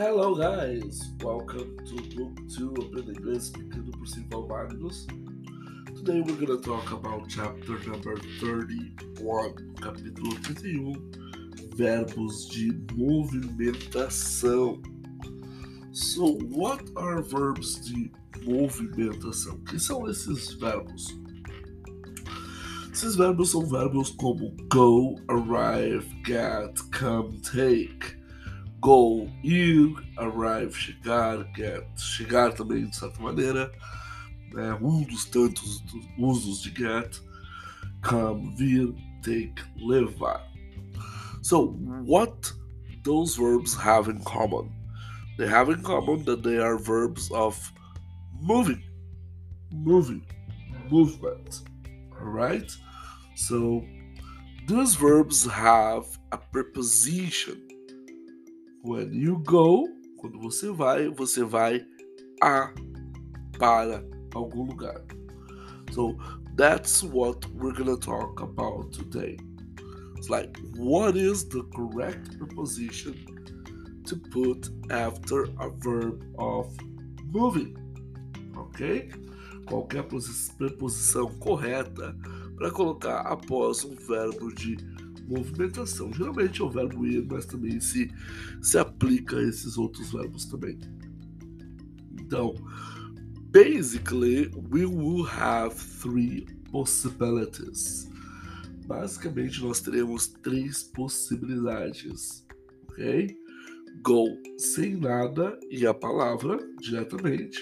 Hello guys, welcome to Book 2 of the Inglês Pequeno por Simval Magnus. Today we're gonna talk about chapter number 31, capítulo 31, verbos de movimentação. So, what are verbs de movimentação? Que são esses verbos? Esses verbos são verbos como go, arrive, get, come, take. Go, ir, arrive, chegar, get, chegar também de certa maneira, né? um dos tantos usos de get, come, vir, take, levar. So, what those verbs have in common? They have in common that they are verbs of moving, moving, movement. Alright? So, these verbs have a preposition When you go, quando você vai, você vai a para algum lugar. So that's what we're gonna talk about today. It's like what is the correct preposition to put after a verb of moving? Ok? Qual a preposição correta para colocar após um verbo de movimentação. Geralmente é o verbo ir, mas também se, se aplica a esses outros verbos também. Então, basically, we will have three possibilities. Basicamente, nós teremos três possibilidades, ok? Go sem nada e a palavra diretamente.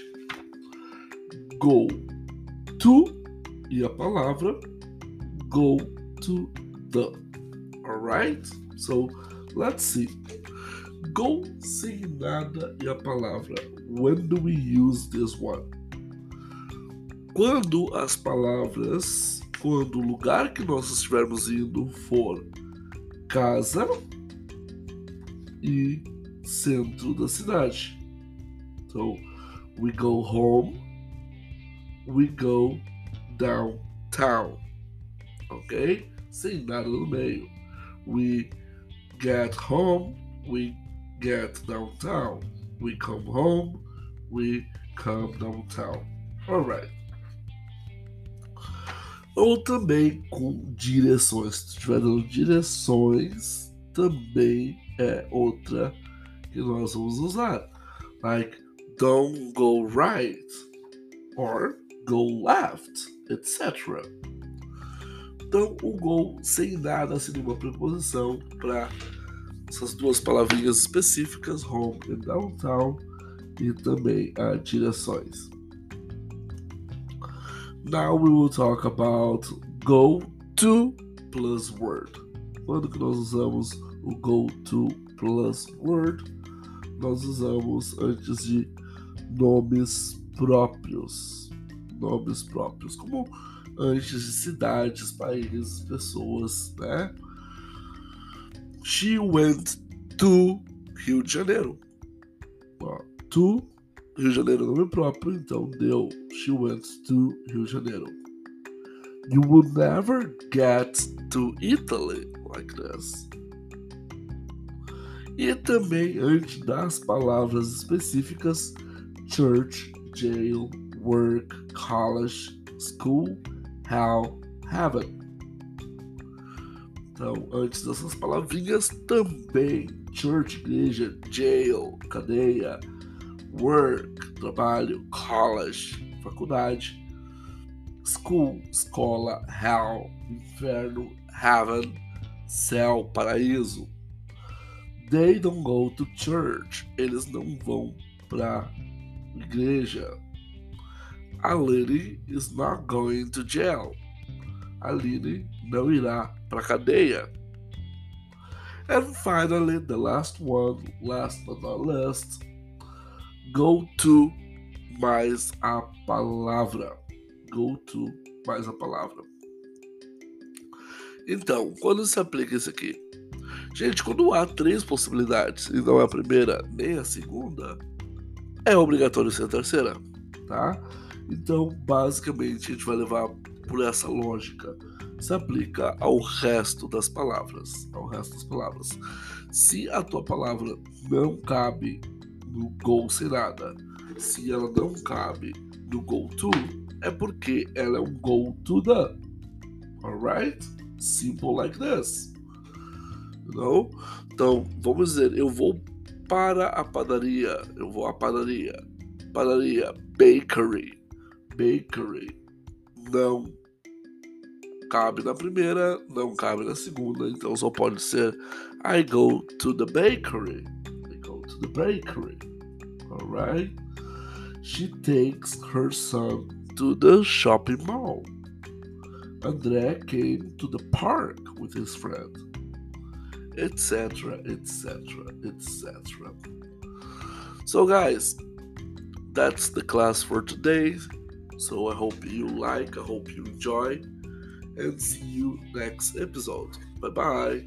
Go to e a palavra. Go to the. Alright? So, let's see. Go sem nada e a palavra. When do we use this one? Quando as palavras, quando o lugar que nós estivermos indo for casa e centro da cidade. So, we go home, we go downtown. Ok? Sem nada no meio we get home, we get downtown. We come home, we come downtown. Alright. Ou também com direções. Dando direções, também é outra que nós vamos usar. Like, don't go right or go left, etc. Então, o gol sem nada, sem nenhuma preposição, para essas duas palavrinhas específicas, home e downtown, e também direções. Now we will talk about go to plus word. Quando que nós usamos o go to plus word? Nós usamos antes de nomes próprios. Nomes próprios, como antes de cidades, países, pessoas, né? She went to Rio de Janeiro. To Rio de Janeiro, nome próprio, então deu. She went to Rio de Janeiro. You will never get to Italy like this. E também, antes das palavras específicas, church, jail, work, college, school, hell, heaven. Então, antes dessas palavrinhas, também church, igreja, jail, cadeia, work, trabalho, college, faculdade, school, escola, hell, inferno, heaven, céu, paraíso. They don't go to church. Eles não vão para igreja. A lady is not going to jail. A Lily não irá para cadeia. And finally, the last one, last but not least, go to mais a palavra. Go to mais a palavra. Então, quando se aplica isso aqui? Gente, quando há três possibilidades e não é a primeira nem a segunda, é obrigatório ser a terceira, tá? Então, basicamente, a gente vai levar por essa lógica. Se aplica ao resto das palavras, ao resto das palavras. Se a tua palavra não cabe no go sem nada. Se ela não cabe no go to, é porque ela é um go to the. Alright? Simple like this. Não? Então, vamos dizer, eu vou para a padaria. Eu vou à padaria. Padaria, bakery. Bakery. Não cabe na primeira, não cabe na segunda, então só pode ser I go to the bakery. I go to the bakery. Alright? She takes her son to the shopping mall. André came to the park with his friend. Etc. Etc. Etc. So, guys, that's the class for today. So, I hope you like, I hope you enjoy, and see you next episode. Bye bye.